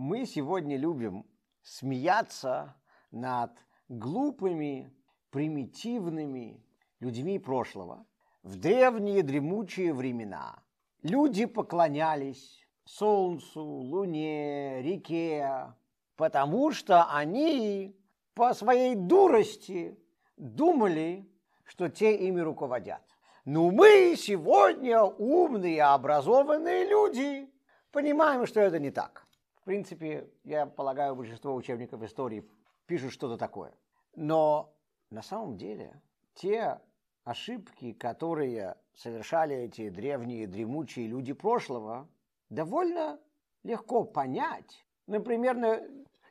Мы сегодня любим смеяться над глупыми, примитивными людьми прошлого. В древние дремучие времена люди поклонялись солнцу, луне, реке, потому что они по своей дурости думали, что те ими руководят. Но мы сегодня умные, образованные люди, понимаем, что это не так. Принципе, я полагаю, большинство учебников истории пишут что-то такое. Но на самом деле те ошибки, которые совершали эти древние дремучие люди прошлого, довольно легко понять. Например,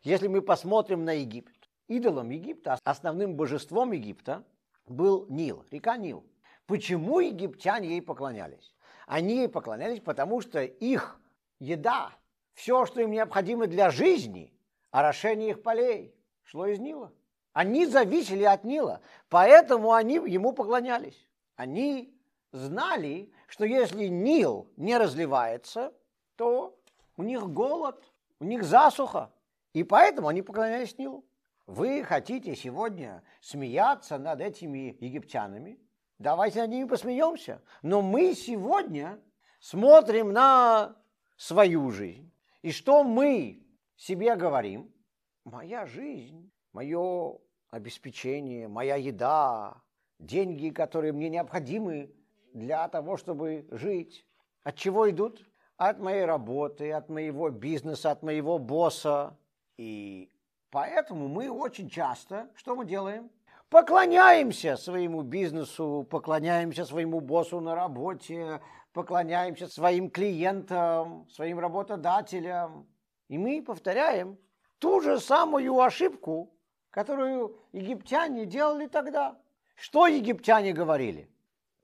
если мы посмотрим на Египет. Идолом Египта, основным божеством Египта был Нил, река Нил. Почему египтяне ей поклонялись? Они ей поклонялись, потому что их еда, все, что им необходимо для жизни, орошение их полей, шло из Нила. Они зависели от Нила, поэтому они ему поклонялись. Они знали, что если Нил не разливается, то у них голод, у них засуха, и поэтому они поклонялись Нилу. Вы хотите сегодня смеяться над этими египтянами? Давайте над ними посмеемся. Но мы сегодня смотрим на свою жизнь. И что мы себе говорим? Моя жизнь, мое обеспечение, моя еда, деньги, которые мне необходимы для того, чтобы жить. От чего идут? От моей работы, от моего бизнеса, от моего босса. И поэтому мы очень часто, что мы делаем? Поклоняемся своему бизнесу, поклоняемся своему боссу на работе, поклоняемся своим клиентам, своим работодателям. И мы повторяем ту же самую ошибку, которую египтяне делали тогда. Что египтяне говорили?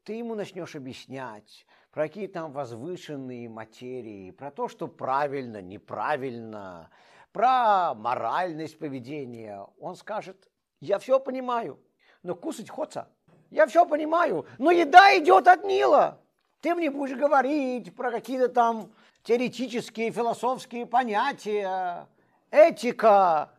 Ты ему начнешь объяснять про какие там возвышенные материи, про то, что правильно, неправильно, про моральность поведения. Он скажет, я все понимаю, но кусать хочется. Я все понимаю, но еда идет от Нила. Ты мне будешь говорить про какие-то там теоретические, философские понятия, этика.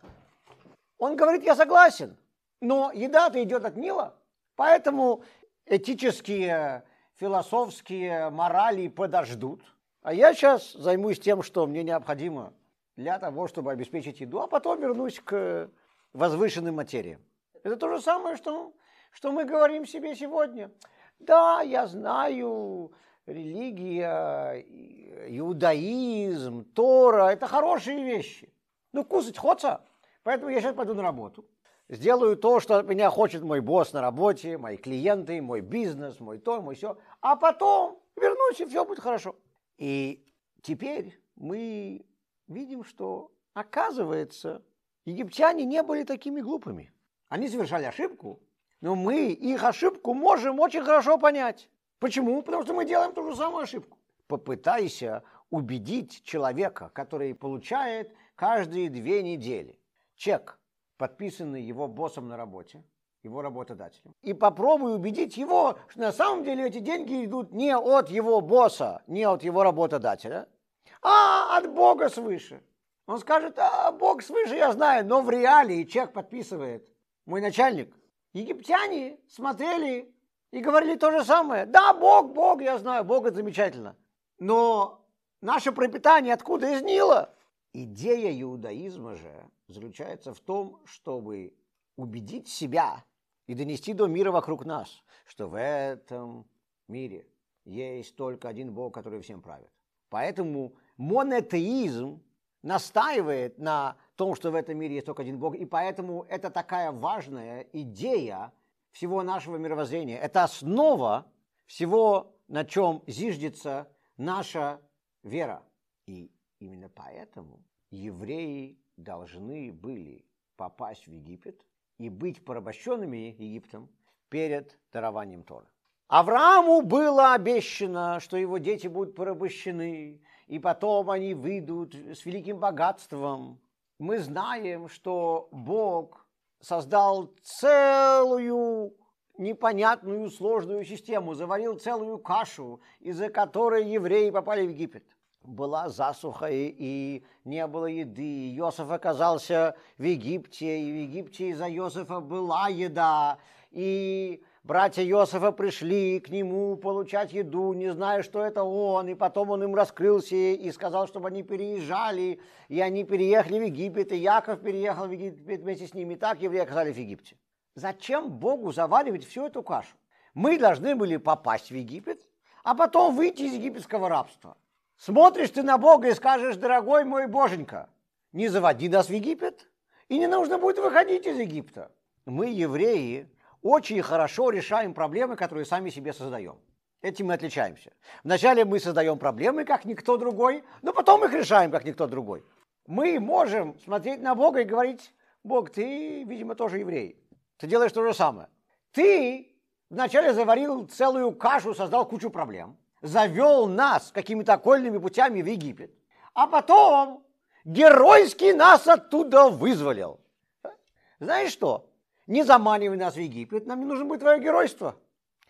Он говорит, я согласен, но еда-то идет от Нила, поэтому этические, философские морали подождут. А я сейчас займусь тем, что мне необходимо для того, чтобы обеспечить еду, а потом вернусь к возвышенным материям. Это то же самое, что, что мы говорим себе сегодня. Да, я знаю, религия, иудаизм, Тора – это хорошие вещи. Ну, кусать хочется. Поэтому я сейчас пойду на работу. Сделаю то, что меня хочет мой босс на работе, мои клиенты, мой бизнес, мой то, мой все. А потом вернусь, и все будет хорошо. И теперь мы видим, что, оказывается, египтяне не были такими глупыми. Они совершали ошибку, но мы их ошибку можем очень хорошо понять. Почему? Потому что мы делаем ту же самую ошибку. Попытайся убедить человека, который получает каждые две недели чек, подписанный его боссом на работе, его работодателем. И попробуй убедить его, что на самом деле эти деньги идут не от его босса, не от его работодателя, а от Бога свыше. Он скажет, а Бог свыше я знаю, но в реалии чек подписывает мой начальник. Египтяне смотрели и говорили то же самое. Да, Бог, Бог, я знаю, Бог это замечательно. Но наше пропитание откуда из Нила? Идея иудаизма же заключается в том, чтобы убедить себя и донести до мира вокруг нас, что в этом мире есть только один Бог, который всем правит. Поэтому монотеизм настаивает на том, что в этом мире есть только один Бог, и поэтому это такая важная идея всего нашего мировоззрения. Это основа всего, на чем зиждется наша вера. И именно поэтому евреи должны были попасть в Египет и быть порабощенными Египтом перед дарованием Тора. Аврааму было обещано, что его дети будут порабощены, и потом они выйдут с великим богатством. Мы знаем, что Бог создал целую непонятную сложную систему, заварил целую кашу, из-за которой евреи попали в Египет. была засуха и, и не было еды. Иосиф оказался в Египте, и в Египте из-за Иосифа была еда. И братья Иосифа пришли к нему получать еду, не зная, что это он. И потом он им раскрылся и сказал, чтобы они переезжали. И они переехали в Египет, и Яков переехал в Египет вместе с ними. Так евреи оказались в Египте. Зачем Богу заваривать всю эту кашу? Мы должны были попасть в Египет, а потом выйти из египетского рабства. Смотришь ты на Бога и скажешь, дорогой мой Боженька, не заводи нас в Египет, и не нужно будет выходить из Египта. Мы, евреи, очень хорошо решаем проблемы, которые сами себе создаем. Этим мы отличаемся. Вначале мы создаем проблемы, как никто другой, но потом их решаем, как никто другой. Мы можем смотреть на Бога и говорить, Бог, ты, видимо, тоже еврей. Ты делаешь то же самое. Ты вначале заварил целую кашу, создал кучу проблем, завел нас какими-то окольными путями в Египет, а потом геройски нас оттуда вызволил. Знаешь что? Не заманивай нас в Египет, нам не нужно будет твое геройство.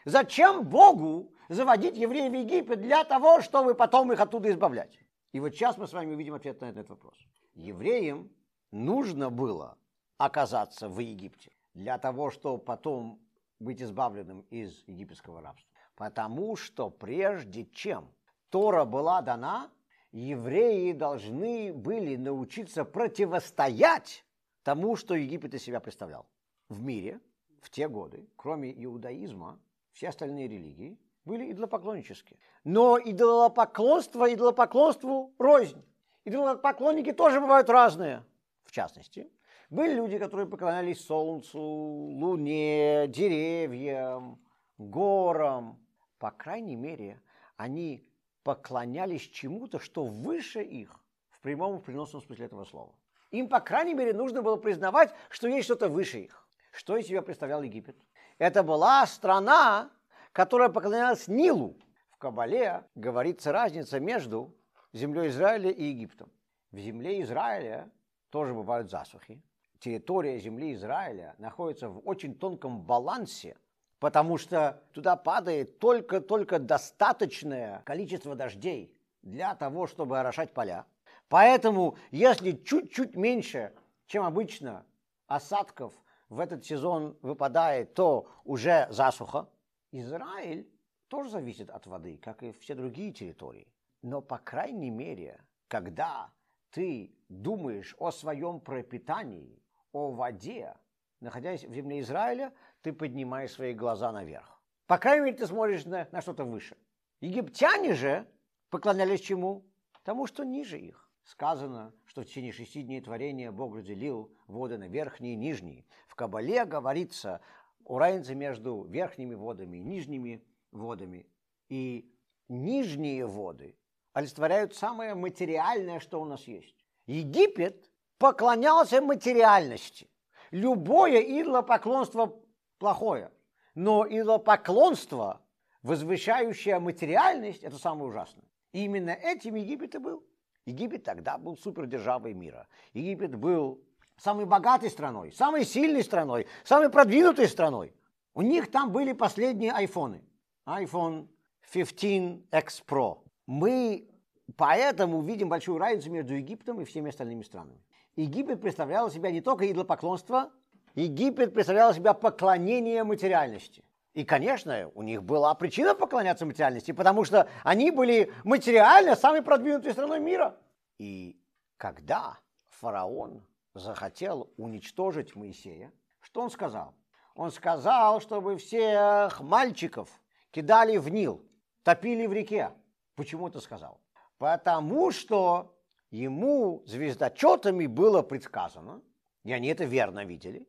Зачем Богу заводить евреев в Египет для того, чтобы потом их оттуда избавлять? И вот сейчас мы с вами увидим ответ на этот вопрос. Евреям нужно было оказаться в Египте для того, чтобы потом быть избавленным из египетского рабства. Потому что прежде чем Тора была дана, евреи должны были научиться противостоять тому, что Египет из себя представлял. В мире в те годы, кроме иудаизма, все остальные религии были идолопоклоннические. Но идолопоклонство идолопоклонству рознь. Идолопоклонники тоже бывают разные. В частности, были люди, которые поклонялись солнцу, луне, деревьям, горам. По крайней мере, они поклонялись чему-то, что выше их в прямом и приносном смысле этого слова. Им, по крайней мере, нужно было признавать, что есть что-то выше их. Что из себя представлял Египет? Это была страна, которая поклонялась Нилу. В Кабале говорится разница между землей Израиля и Египтом. В земле Израиля тоже бывают засухи, территория земли Израиля находится в очень тонком балансе, потому что туда падает только-только достаточное количество дождей для того, чтобы орошать поля. Поэтому, если чуть-чуть меньше, чем обычно, осадков в этот сезон выпадает, то уже засуха. Израиль тоже зависит от воды, как и все другие территории. Но, по крайней мере, когда ты думаешь о своем пропитании, о воде, находясь в земле Израиля, ты поднимаешь свои глаза наверх. По крайней мере, ты смотришь на, на что-то выше. Египтяне же поклонялись чему? Тому, что ниже их. Сказано, что в течение шести дней творения Бог разделил воды на верхние и нижние. В Кабале говорится о разнице между верхними водами и нижними водами. И нижние воды олицетворяют самое материальное, что у нас есть. Египет поклонялся материальности. Любое идолопоклонство плохое, но идолопоклонство, возвышающее материальность, это самое ужасное. И именно этим Египет и был. Египет тогда был супердержавой мира. Египет был самой богатой страной, самой сильной страной, самой продвинутой страной. У них там были последние айфоны. iPhone 15X Pro. Мы поэтому видим большую разницу между Египтом и всеми остальными странами. Египет представлял себя не только идолопоклонство, Египет представлял себя поклонение материальности. И, конечно, у них была причина поклоняться материальности, потому что они были материально самой продвинутой страной мира. И когда фараон захотел уничтожить Моисея, что он сказал? Он сказал, чтобы всех мальчиков кидали в Нил, топили в реке. Почему это сказал? Потому что ему звездочетами было предсказано, и они это верно видели,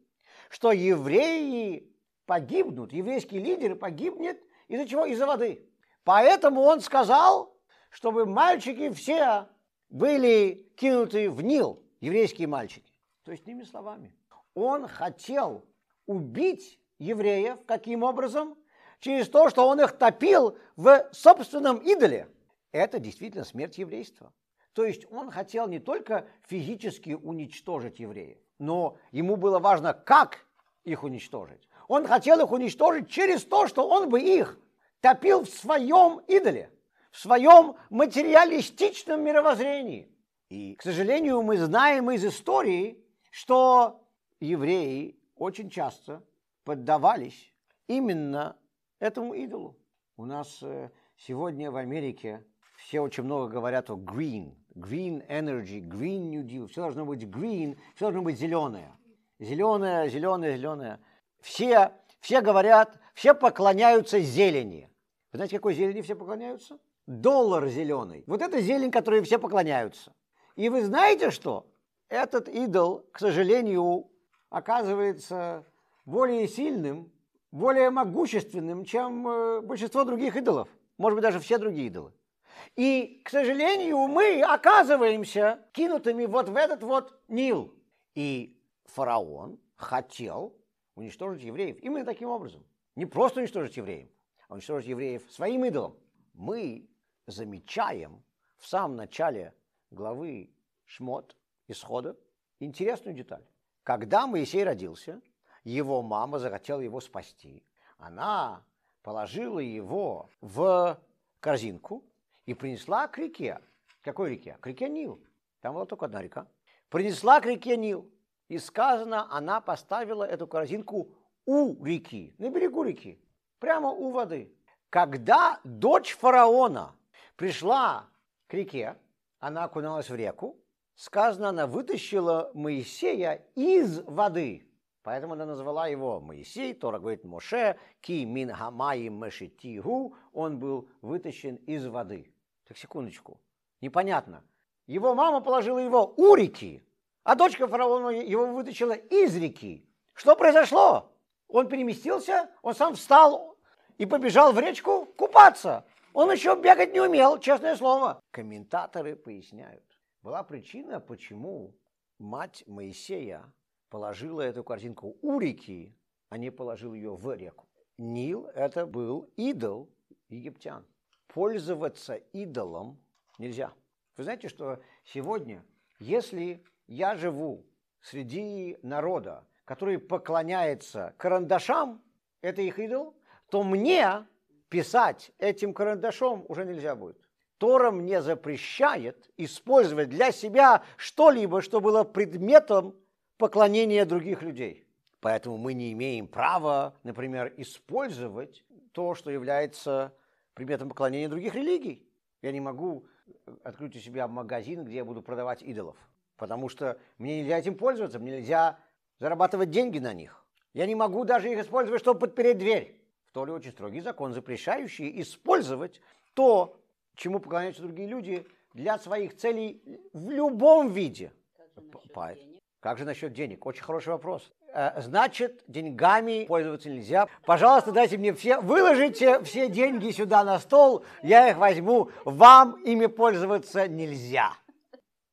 что евреи погибнут, еврейские лидеры погибнут из-за чего? Из-за воды. Поэтому он сказал, чтобы мальчики все были кинуты в Нил, еврейские мальчики. То есть, иными словами, он хотел убить евреев каким образом? Через то, что он их топил в собственном идоле. Это действительно смерть еврейства. То есть он хотел не только физически уничтожить евреев, но ему было важно, как их уничтожить. Он хотел их уничтожить через то, что он бы их топил в своем идоле, в своем материалистичном мировоззрении. И, к сожалению, мы знаем из истории, что евреи очень часто поддавались именно этому идолу. У нас э, сегодня в Америке все очень много говорят о green, green energy, green new deal. Все должно быть green, все должно быть зеленое. Зеленое, зеленое, зеленое. Все, все говорят, все поклоняются зелени. Вы знаете, какой зелени все поклоняются? Доллар зеленый. Вот это зелень, которой все поклоняются. И вы знаете что? Этот идол, к сожалению, оказывается более сильным, более могущественным, чем э, большинство других идолов. Может быть, даже все другие идолы. И, к сожалению, мы оказываемся кинутыми вот в этот вот Нил. И фараон хотел уничтожить евреев именно таким образом. Не просто уничтожить евреев, а уничтожить евреев своим идолом. Мы замечаем в самом начале главы Шмот, Исхода, интересную деталь. Когда Моисей родился, его мама захотела его спасти. Она положила его в корзинку и принесла к реке. Какой реке? К реке Нил. Там была только одна река. Принесла к реке Нил. И сказано, она поставила эту корзинку у реки, на берегу реки, прямо у воды. Когда дочь фараона пришла к реке, она окуналась в реку, сказано, она вытащила Моисея из воды. Поэтому она назвала его Моисей, Тора говорит Моше, ки мин хамаи мешитигу, он был вытащен из воды. Так, секундочку, непонятно. Его мама положила его у реки, а дочка фараона его вытащила из реки. Что произошло? Он переместился, он сам встал и побежал в речку купаться. Он еще бегать не умел, честное слово. Комментаторы поясняют. Была причина, почему мать Моисея положила эту корзинку у реки, а не положил ее в реку. Нил – это был идол египтян. Пользоваться идолом нельзя. Вы знаете, что сегодня, если я живу среди народа, который поклоняется карандашам, это их идол, то мне писать этим карандашом уже нельзя будет. Тора мне запрещает использовать для себя что-либо, что было предметом поклонения других людей. Поэтому мы не имеем права, например, использовать то, что является предметом поклонения других религий. Я не могу открыть у себя магазин, где я буду продавать идолов, потому что мне нельзя этим пользоваться, мне нельзя зарабатывать деньги на них. Я не могу даже их использовать, чтобы подпереть дверь. В ли очень строгий закон, запрещающий использовать то, чему поклоняются другие люди, для своих целей в любом виде. Как же как же насчет денег? Очень хороший вопрос. Э, значит, деньгами пользоваться нельзя. Пожалуйста, дайте мне все, выложите все деньги сюда на стол, я их возьму. Вам ими пользоваться нельзя.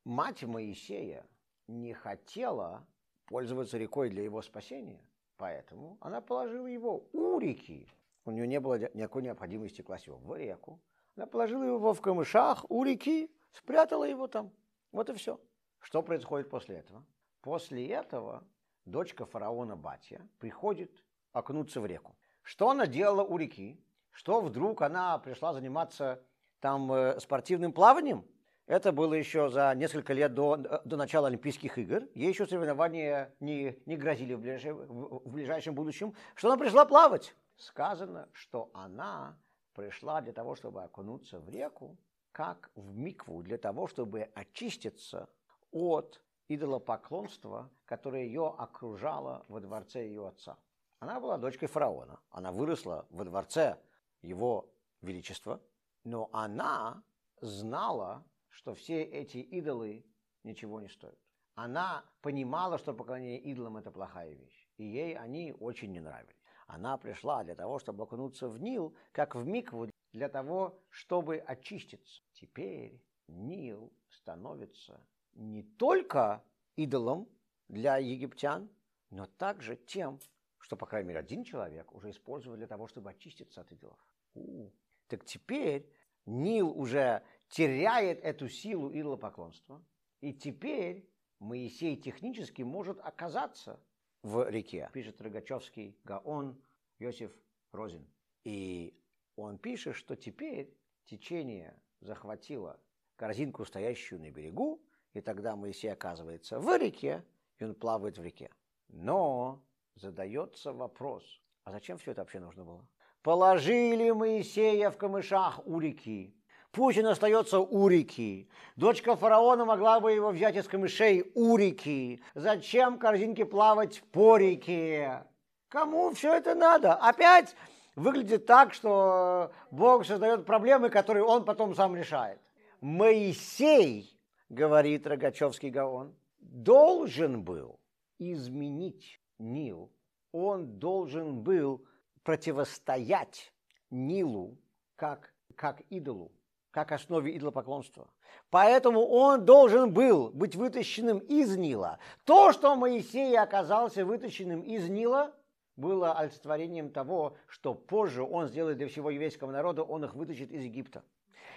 Мать Моисея не хотела пользоваться рекой для его спасения. Поэтому она положила его у реки. У нее не было никакой необходимости класть его в реку. Она положила его в камышах у реки, спрятала его там. Вот и все. Что происходит после этого? После этого дочка фараона Батья приходит окунуться в реку. Что она делала у реки? Что вдруг она пришла заниматься там э, спортивным плаванием? Это было еще за несколько лет до, до начала Олимпийских игр. Ей еще соревнования не, не грозили в ближайшем, в ближайшем будущем. Что она пришла плавать? Сказано, что она пришла для того, чтобы окунуться в реку, как в микву, для того, чтобы очиститься от идолопоклонства, которое ее окружало во дворце ее отца. Она была дочкой фараона. Она выросла во дворце его величества, но она знала, что все эти идолы ничего не стоят. Она понимала, что поклонение идолам – это плохая вещь, и ей они очень не нравились. Она пришла для того, чтобы окунуться в Нил, как в Микву, для того, чтобы очиститься. Теперь Нил становится не только идолом для египтян, но также тем, что, по крайней мере, один человек уже использовал для того, чтобы очиститься от идолов. У-у. Так теперь Нил уже теряет эту силу идолопоклонства, и теперь Моисей технически может оказаться в реке, пишет Рогачевский Гаон Йосиф Розин. И он пишет, что теперь течение захватило корзинку, стоящую на берегу, и тогда Моисей оказывается в реке, и он плавает в реке. Но задается вопрос, а зачем все это вообще нужно было? Положили Моисея в камышах у реки. Пусть он остается у реки. Дочка фараона могла бы его взять из камышей у реки. Зачем корзинке плавать по реке? Кому все это надо? Опять выглядит так, что Бог создает проблемы, которые он потом сам решает. Моисей, говорит Рогачевский Гаон, должен был изменить Нил. Он должен был противостоять Нилу как, как идолу, как основе идолопоклонства. Поэтому он должен был быть вытащенным из Нила. То, что Моисей оказался вытащенным из Нила, было олицетворением того, что позже он сделает для всего еврейского народа, он их вытащит из Египта.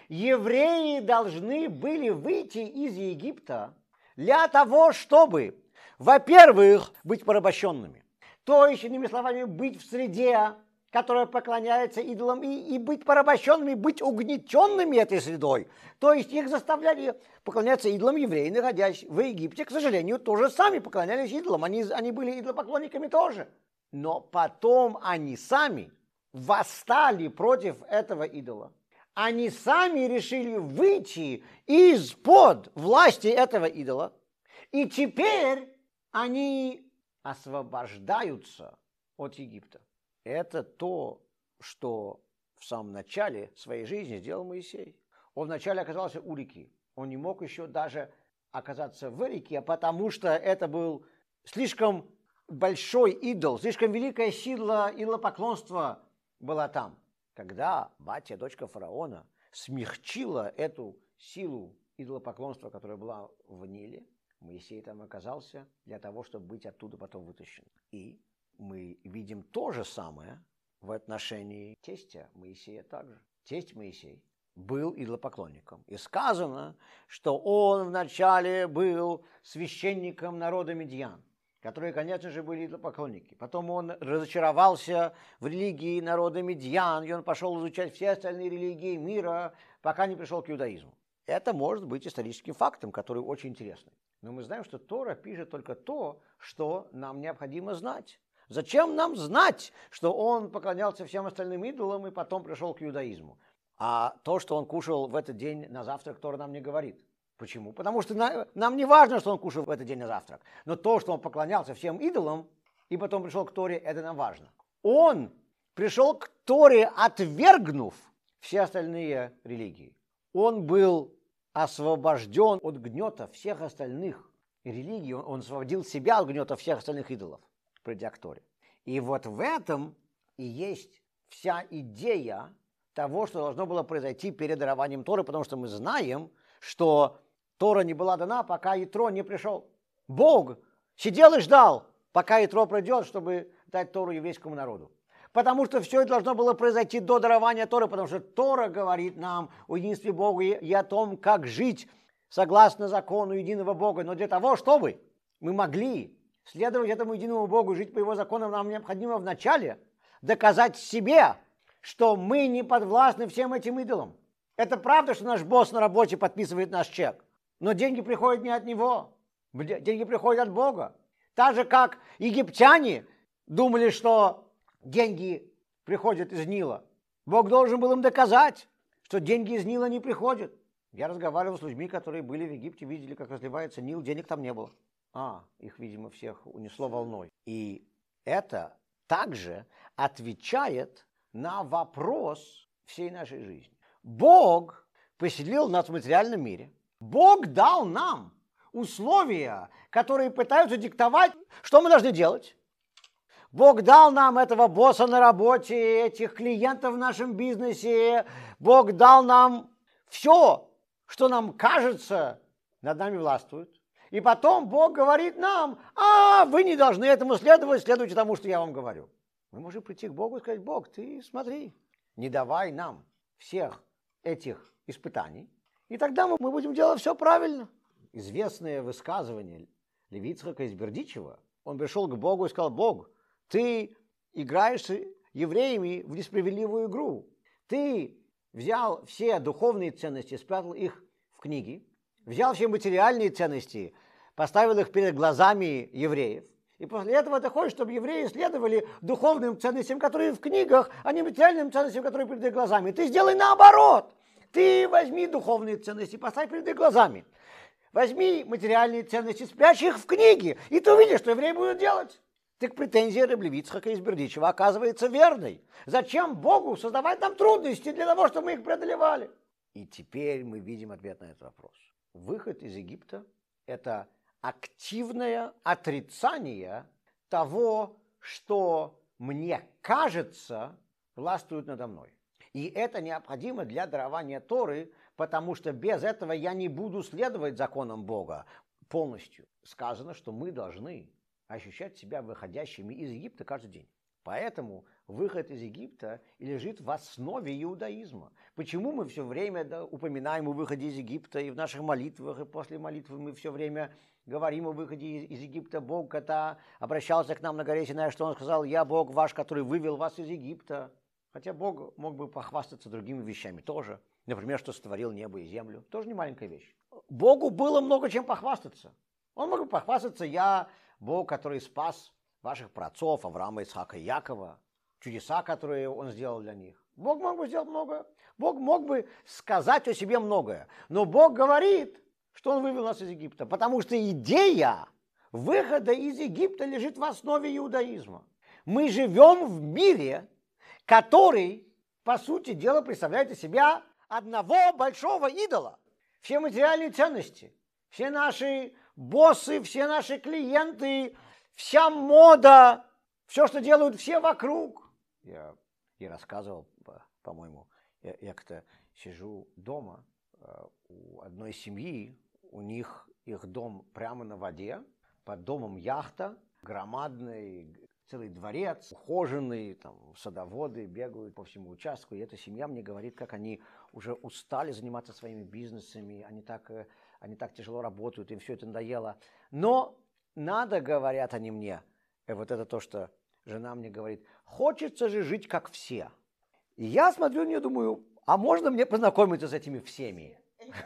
Евреи должны были выйти из Египта для того, чтобы, во-первых, быть порабощенными. То есть, иными словами, быть в среде, которая поклоняется идолам, и, и быть порабощенными, быть угнетенными этой средой. То есть их заставляли поклоняться идолам евреи, находясь в Египте, к сожалению, тоже сами поклонялись идолам. Они, они были идолопоклонниками тоже. Но потом они сами восстали против этого идола. Они сами решили выйти из-под власти этого идола. И теперь они освобождаются от Египта. Это то, что в самом начале своей жизни сделал Моисей. Он вначале оказался у реки. Он не мог еще даже оказаться в реке, потому что это был слишком большой идол, слишком великая сила идолопоклонства была там. Когда батя, дочка фараона, смягчила эту силу идолопоклонства, которая была в Ниле, Моисей там оказался для того, чтобы быть оттуда потом вытащен. И мы видим то же самое в отношении тестя Моисея также. Тесть Моисей был идолопоклонником. И сказано, что он вначале был священником народа Медьян которые, конечно же, были идолопоклонники. Потом он разочаровался в религии народа Медьян, и он пошел изучать все остальные религии мира, пока не пришел к иудаизму. Это может быть историческим фактом, который очень интересный. Но мы знаем, что Тора пишет только то, что нам необходимо знать. Зачем нам знать, что он поклонялся всем остальным идолам и потом пришел к иудаизму? А то, что он кушал в этот день на завтрак, Тора нам не говорит. Почему? Потому что на, нам не важно, что он кушал в этот день на завтрак. Но то, что он поклонялся всем идолам и потом пришел к Торе, это нам важно. Он пришел к Торе, отвергнув все остальные религии. Он был освобожден от гнета всех остальных религий. Он, он освободил себя от гнета всех остальных идолов, придя к Торе. И вот в этом и есть вся идея того, что должно было произойти перед дарованием Торы, потому что мы знаем, что Тора не была дана, пока Ятро не пришел. Бог сидел и ждал, пока Ятро придет, чтобы дать Тору еврейскому народу. Потому что все это должно было произойти до дарования Торы, потому что Тора говорит нам о единстве Бога и о том, как жить согласно закону единого Бога. Но для того, чтобы мы могли следовать этому единому Богу и жить по его законам, нам необходимо вначале доказать себе, что мы не подвластны всем этим идолам. Это правда, что наш босс на работе подписывает наш чек. Но деньги приходят не от него. Деньги приходят от Бога. Так же, как египтяне думали, что деньги приходят из Нила. Бог должен был им доказать, что деньги из Нила не приходят. Я разговаривал с людьми, которые были в Египте, видели, как разливается Нил, денег там не было. А, их, видимо, всех унесло волной. И это также отвечает на вопрос всей нашей жизни. Бог поселил нас в материальном мире – Бог дал нам условия, которые пытаются диктовать, что мы должны делать. Бог дал нам этого босса на работе, этих клиентов в нашем бизнесе. Бог дал нам все, что нам кажется, над нами властвует. И потом Бог говорит нам, а вы не должны этому следовать, следуйте тому, что я вам говорю. Мы можем прийти к Богу и сказать, Бог, ты смотри, не давай нам всех этих испытаний, и тогда мы будем делать все правильно. Известное высказывание Левицхака из Бердичева. Он пришел к Богу и сказал, Бог, ты играешь с евреями в несправедливую игру. Ты взял все духовные ценности, спрятал их в книги, взял все материальные ценности, поставил их перед глазами евреев, и после этого ты хочешь, чтобы евреи следовали духовным ценностям, которые в книгах, а не материальным ценностям, которые перед их глазами. Ты сделай наоборот. Ты возьми духовные ценности, поставь перед их глазами. Возьми материальные ценности, спрячь их в книге, и ты увидишь, что евреи будут делать. Так претензия Раблевицхака из Бердичева оказывается верной. Зачем Богу создавать нам трудности для того, чтобы мы их преодолевали? И теперь мы видим ответ на этот вопрос. Выход из Египта – это активное отрицание того, что мне кажется, властвует надо мной. И это необходимо для дарования Торы, потому что без этого я не буду следовать законам Бога полностью. Сказано, что мы должны ощущать себя выходящими из Египта каждый день. Поэтому выход из Египта лежит в основе иудаизма. Почему мы все время да, упоминаем о выходе из Египта и в наших молитвах, и после молитвы мы все время говорим о выходе из, из Египта. Бог, когда обращался к нам на горе Синай, что Он сказал, «Я Бог ваш, который вывел вас из Египта». Хотя Бог мог бы похвастаться другими вещами тоже. Например, что сотворил небо и землю. Тоже не маленькая вещь. Богу было много чем похвастаться. Он мог бы похвастаться, я Бог, который спас ваших праотцов, Авраама, Исаака и Якова, чудеса, которые он сделал для них. Бог мог бы сделать много. Бог мог бы сказать о себе многое. Но Бог говорит, что он вывел нас из Египта, потому что идея выхода из Египта лежит в основе иудаизма. Мы живем в мире, который, по сути дела, представляет из себя одного большого идола. Все материальные ценности, все наши боссы, все наши клиенты, вся мода, все, что делают все вокруг. Я, я рассказывал, по-моему, я, я как-то сижу дома э, у одной семьи, у них их дом прямо на воде, под домом яхта, громадный целый дворец, ухоженный, там садоводы бегают по всему участку, и эта семья мне говорит, как они уже устали заниматься своими бизнесами, они так э, они так тяжело работают, им все это надоело. Но надо, говорят они мне, и вот это то, что жена мне говорит, хочется же жить как все. И я смотрю на нее, думаю, а можно мне познакомиться с этими всеми?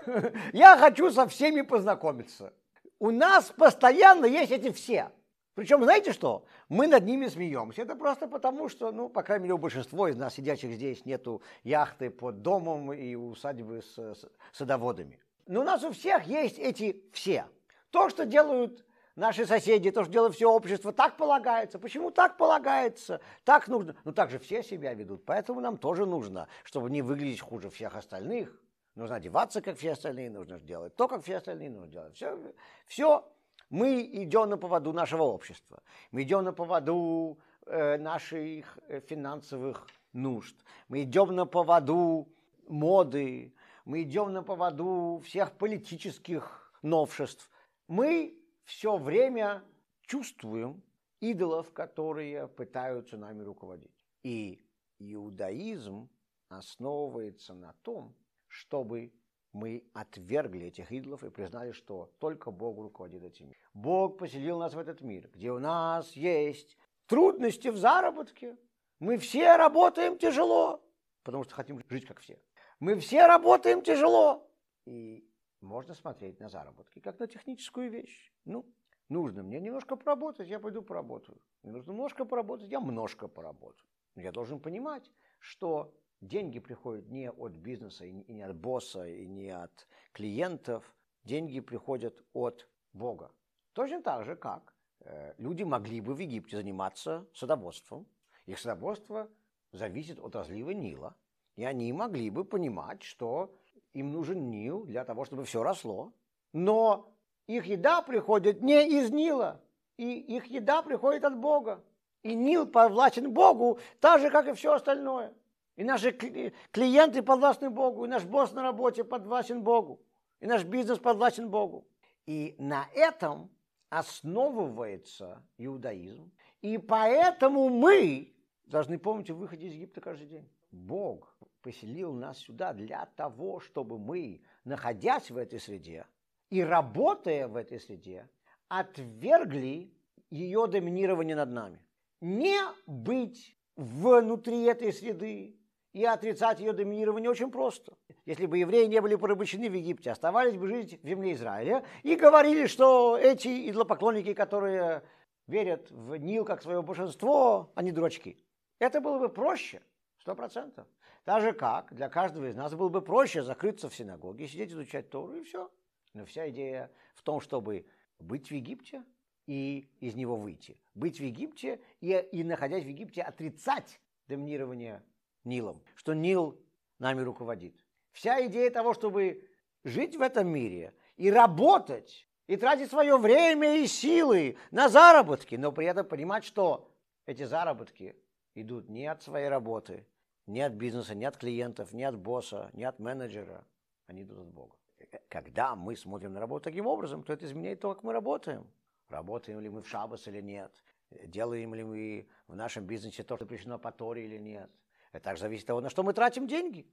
Я хочу со всеми познакомиться. У нас постоянно есть эти все. Причем, знаете что? Мы над ними смеемся. Это просто потому, что, ну, по крайней мере, у большинства из нас, сидящих здесь, нету яхты под домом и усадьбы с, с садоводами. Но у нас у всех есть эти все. То, что делают наши соседи, то, что делает все общество, так полагается. Почему так полагается? Так нужно. Ну, так же все себя ведут. Поэтому нам тоже нужно, чтобы не выглядеть хуже всех остальных. Нужно одеваться, как все остальные, нужно делать то, как все остальные, нужно делать все. все. Мы идем на поводу нашего общества. Мы идем на поводу э, наших э, финансовых нужд. Мы идем на поводу моды, мы идем на поводу всех политических новшеств. Мы все время чувствуем идолов, которые пытаются нами руководить. И иудаизм основывается на том, чтобы мы отвергли этих идолов и признали, что только Бог руководит этим миром. Бог поселил нас в этот мир, где у нас есть трудности в заработке. Мы все работаем тяжело, потому что хотим жить как все. Мы все работаем тяжело. И можно смотреть на заработки как на техническую вещь. Ну, нужно мне немножко поработать, я пойду поработаю. Мне нужно немножко поработать, я немножко поработаю. Но я должен понимать, что деньги приходят не от бизнеса, и не от босса, и не от клиентов. Деньги приходят от Бога. Точно так же, как э, люди могли бы в Египте заниматься садоводством. Их садоводство зависит от разлива Нила. И они могли бы понимать, что им нужен Нил для того, чтобы все росло. Но их еда приходит не из Нила, и их еда приходит от Бога. И Нил подвластен Богу, так же, как и все остальное. И наши клиенты подвластны Богу, и наш босс на работе подвластен Богу, и наш бизнес подвластен Богу. И на этом основывается иудаизм. И поэтому мы должны помнить о выходе из Египта каждый день. Бог поселил нас сюда для того, чтобы мы, находясь в этой среде и работая в этой среде, отвергли ее доминирование над нами. Не быть внутри этой среды, и отрицать ее доминирование очень просто. Если бы евреи не были порабощены в Египте, оставались бы жить в земле Израиля и говорили, что эти идолопоклонники, которые верят в Нил как свое большинство, они дурачки. Это было бы проще, сто процентов. Так же как для каждого из нас было бы проще закрыться в синагоге, сидеть изучать Тору и все. Но вся идея в том, чтобы быть в Египте и из него выйти. Быть в Египте и, и находясь в Египте, отрицать доминирование Нилом, что Нил нами руководит. Вся идея того, чтобы жить в этом мире и работать, и тратить свое время и силы на заработки, но при этом понимать, что эти заработки идут не от своей работы, не от бизнеса, не от клиентов, не от босса, не от менеджера, они идут от Бога. Когда мы смотрим на работу таким образом, то это изменяет то, как мы работаем. Работаем ли мы в шабас или нет, делаем ли мы в нашем бизнесе то, что запрещено по Торе или нет. Это также зависит от того, на что мы тратим деньги.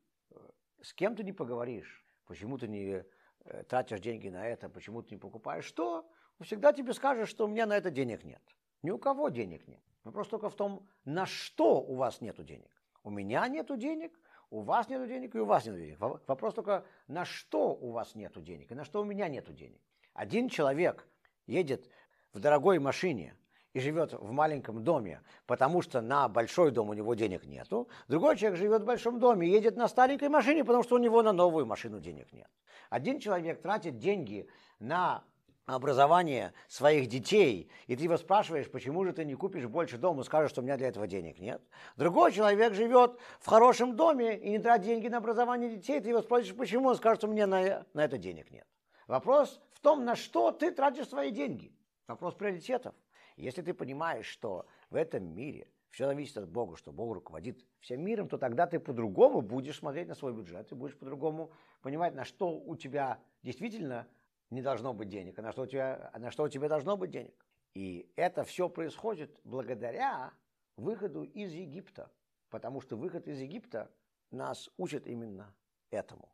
С кем ты не поговоришь, почему ты не э, тратишь деньги на это, почему ты не покупаешь что, он всегда тебе скажет, что у меня на это денег нет. Ни у кого денег нет. Вопрос только в том, на что у вас нет денег. У меня нет денег, у вас нет денег и у вас нет денег. Вопрос только, на что у вас нет денег и на что у меня нет денег. Один человек едет в дорогой машине и живет в маленьком доме, потому что на большой дом у него денег нету. Другой человек живет в большом доме едет на старенькой машине, потому что у него на новую машину денег нет. Один человек тратит деньги на образование своих детей, и ты его спрашиваешь, почему же ты не купишь больше дома, скажешь, что у меня для этого денег нет. Другой человек живет в хорошем доме и не тратит деньги на образование детей, ты его спросишь, почему, он скажет, что у меня на, на это денег нет. Вопрос в том, на что ты тратишь свои деньги. Вопрос приоритетов. Если ты понимаешь, что в этом мире все зависит от Бога, что Бог руководит всем миром, то тогда ты по-другому будешь смотреть на свой бюджет, ты будешь по-другому понимать, на что у тебя действительно не должно быть денег, а на что у тебя, а на что у тебя должно быть денег. И это все происходит благодаря выходу из Египта, потому что выход из Египта нас учит именно этому.